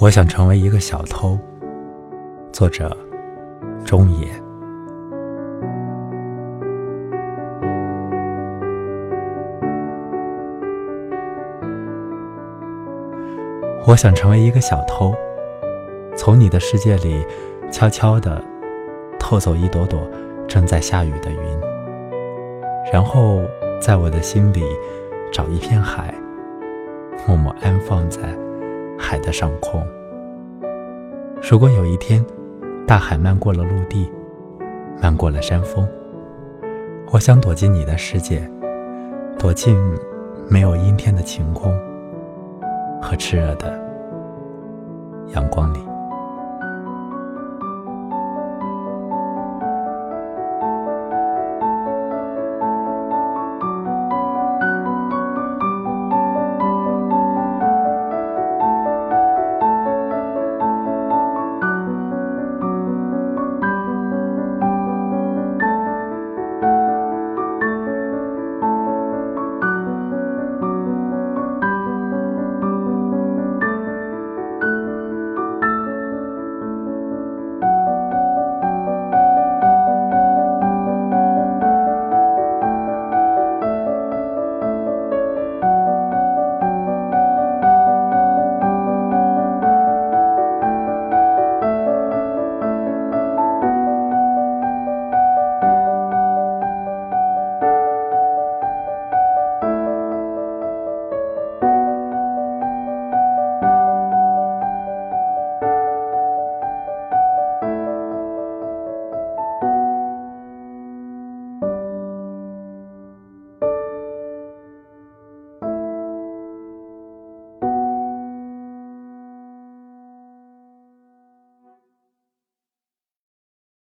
我想成为一个小偷。作者：中野。我想成为一个小偷，从你的世界里悄悄地偷走一朵朵正在下雨的云，然后在我的心里找一片海，默默安放在海的上空。如果有一天，大海漫过了陆地，漫过了山峰，我想躲进你的世界，躲进没有阴天的晴空和炽热的阳光里。